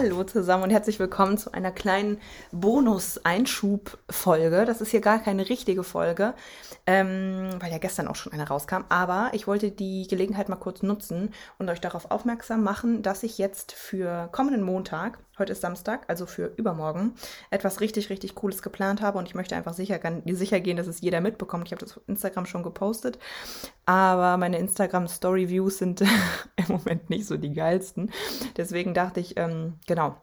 Hallo zusammen und herzlich willkommen zu einer kleinen Bonus-Einschub-Folge. Das ist hier gar keine richtige Folge, ähm, weil ja gestern auch schon eine rauskam. Aber ich wollte die Gelegenheit mal kurz nutzen und euch darauf aufmerksam machen, dass ich jetzt für kommenden Montag heute ist Samstag, also für übermorgen, etwas richtig, richtig Cooles geplant habe und ich möchte einfach sicher, sicher gehen, dass es jeder mitbekommt. Ich habe das auf Instagram schon gepostet, aber meine Instagram-Story-Views sind im Moment nicht so die geilsten. Deswegen dachte ich, ähm, genau,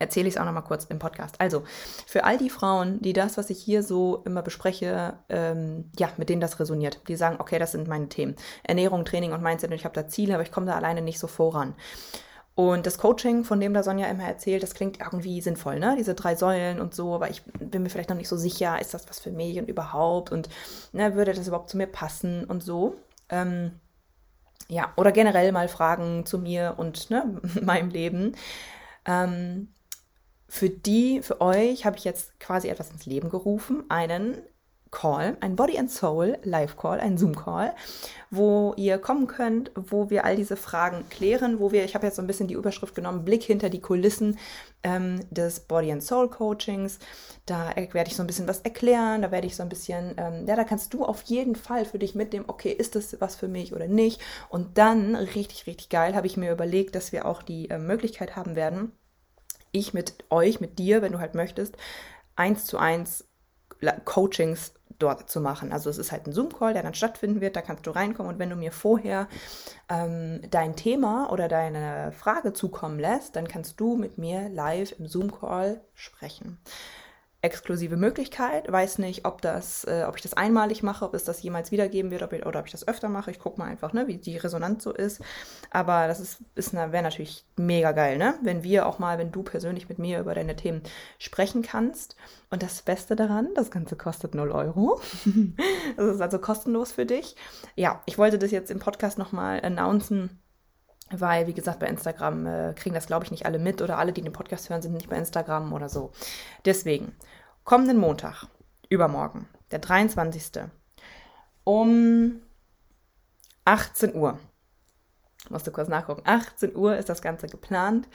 erzähle ich es auch nochmal kurz im Podcast. Also, für all die Frauen, die das, was ich hier so immer bespreche, ähm, ja, mit denen das resoniert, die sagen, okay, das sind meine Themen. Ernährung, Training und Mindset und ich habe da Ziele, aber ich komme da alleine nicht so voran. Und das Coaching, von dem da Sonja immer erzählt, das klingt irgendwie sinnvoll, ne? Diese drei Säulen und so, aber ich bin mir vielleicht noch nicht so sicher, ist das was für mich und überhaupt und ne, würde das überhaupt zu mir passen und so. Ähm, ja, oder generell mal Fragen zu mir und ne, meinem Leben. Ähm, für die, für euch habe ich jetzt quasi etwas ins Leben gerufen, einen Call, ein Body and Soul Live Call, ein Zoom Call, wo ihr kommen könnt, wo wir all diese Fragen klären, wo wir, ich habe jetzt so ein bisschen die Überschrift genommen, Blick hinter die Kulissen ähm, des Body and Soul Coachings. Da werde ich so ein bisschen was erklären, da werde ich so ein bisschen, ähm, ja, da kannst du auf jeden Fall für dich mitnehmen, okay, ist das was für mich oder nicht? Und dann, richtig, richtig geil, habe ich mir überlegt, dass wir auch die äh, Möglichkeit haben werden, ich mit euch, mit dir, wenn du halt möchtest, eins zu eins Coachings dort zu machen. Also es ist halt ein Zoom-Call, der dann stattfinden wird, da kannst du reinkommen und wenn du mir vorher ähm, dein Thema oder deine Frage zukommen lässt, dann kannst du mit mir live im Zoom-Call sprechen exklusive Möglichkeit. Weiß nicht, ob das, äh, ob ich das einmalig mache, ob es das jemals wiedergeben wird, ob ich, oder ob ich das öfter mache. Ich gucke mal einfach, ne, wie die Resonanz so ist. Aber das ist, ist wäre natürlich mega geil, ne? Wenn wir auch mal, wenn du persönlich mit mir über deine Themen sprechen kannst. Und das Beste daran, das Ganze kostet 0 Euro. das ist also kostenlos für dich. Ja, ich wollte das jetzt im Podcast nochmal announcen weil, wie gesagt, bei Instagram äh, kriegen das, glaube ich, nicht alle mit oder alle, die den Podcast hören, sind nicht bei Instagram oder so. Deswegen, kommenden Montag, übermorgen, der 23. um 18 Uhr, musst du kurz nachgucken, 18 Uhr ist das Ganze geplant,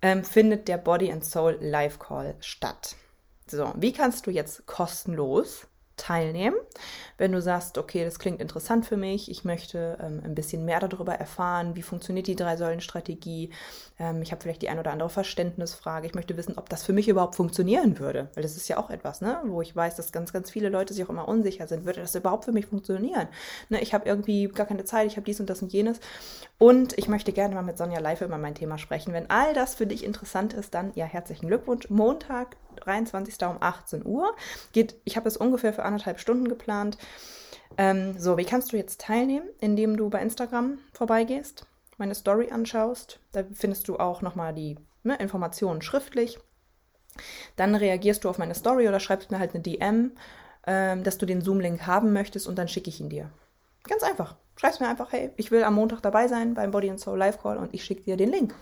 ähm, findet der Body and Soul Live Call statt. So, wie kannst du jetzt kostenlos teilnehmen. Wenn du sagst, okay, das klingt interessant für mich, ich möchte ähm, ein bisschen mehr darüber erfahren, wie funktioniert die Drei-Säulen-Strategie, ähm, ich habe vielleicht die ein oder andere Verständnisfrage, ich möchte wissen, ob das für mich überhaupt funktionieren würde, weil das ist ja auch etwas, ne, wo ich weiß, dass ganz, ganz viele Leute sich auch immer unsicher sind, würde das überhaupt für mich funktionieren? Ne, ich habe irgendwie gar keine Zeit, ich habe dies und das und jenes und ich möchte gerne mal mit Sonja live über mein Thema sprechen. Wenn all das für dich interessant ist, dann ja, herzlichen Glückwunsch. Montag, 23. um 18 Uhr. Geht, ich habe es ungefähr für anderthalb Stunden geplant. Ähm, so, wie kannst du jetzt teilnehmen? Indem du bei Instagram vorbeigehst, meine Story anschaust. Da findest du auch nochmal die ne, Informationen schriftlich. Dann reagierst du auf meine Story oder schreibst mir halt eine DM, ähm, dass du den Zoom-Link haben möchtest und dann schicke ich ihn dir. Ganz einfach. Schreibst mir einfach, hey, ich will am Montag dabei sein beim Body and Soul Live Call und ich schicke dir den Link.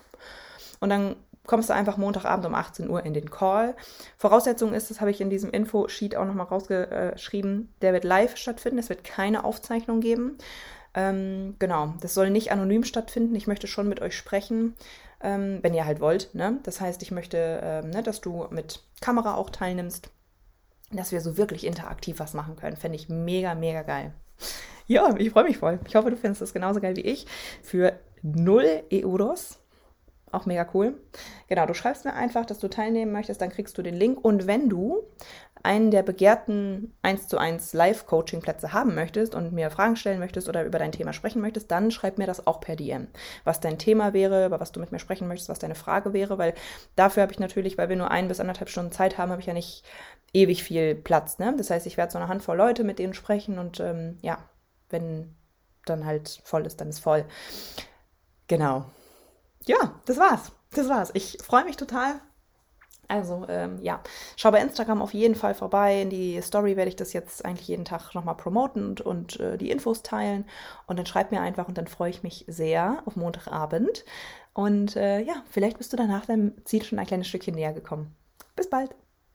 Und dann kommst du einfach Montagabend um 18 Uhr in den Call. Voraussetzung ist, das habe ich in diesem Info-Sheet auch nochmal rausgeschrieben, der wird live stattfinden, es wird keine Aufzeichnung geben. Ähm, genau, das soll nicht anonym stattfinden. Ich möchte schon mit euch sprechen, ähm, wenn ihr halt wollt. Ne? Das heißt, ich möchte, ähm, ne, dass du mit Kamera auch teilnimmst, dass wir so wirklich interaktiv was machen können. Fände ich mega, mega geil. Ja, ich freue mich voll. Ich hoffe, du findest das genauso geil wie ich. Für 0 Euros auch mega cool. Genau, du schreibst mir einfach, dass du teilnehmen möchtest, dann kriegst du den Link. Und wenn du einen der begehrten 1 zu 1 Live-Coaching-Plätze haben möchtest und mir Fragen stellen möchtest oder über dein Thema sprechen möchtest, dann schreib mir das auch per DM. Was dein Thema wäre, über was du mit mir sprechen möchtest, was deine Frage wäre, weil dafür habe ich natürlich, weil wir nur ein bis anderthalb Stunden Zeit haben, habe ich ja nicht ewig viel Platz. Ne? Das heißt, ich werde so eine Handvoll Leute mit denen sprechen und ähm, ja, wenn dann halt voll ist, dann ist voll. Genau ja, das war's. Das war's. Ich freue mich total, Also ähm, ja, schau bei Instagram auf jeden Fall vorbei. In die Story werde ich das jetzt eigentlich jeden Tag nochmal promoten und, und äh, die Infos teilen. Und dann schreib mir einfach und dann freue ich mich sehr auf Montagabend. Und äh, ja, vielleicht bist du danach deinem Ziel schon ein kleines Stückchen näher gekommen. Bis bald!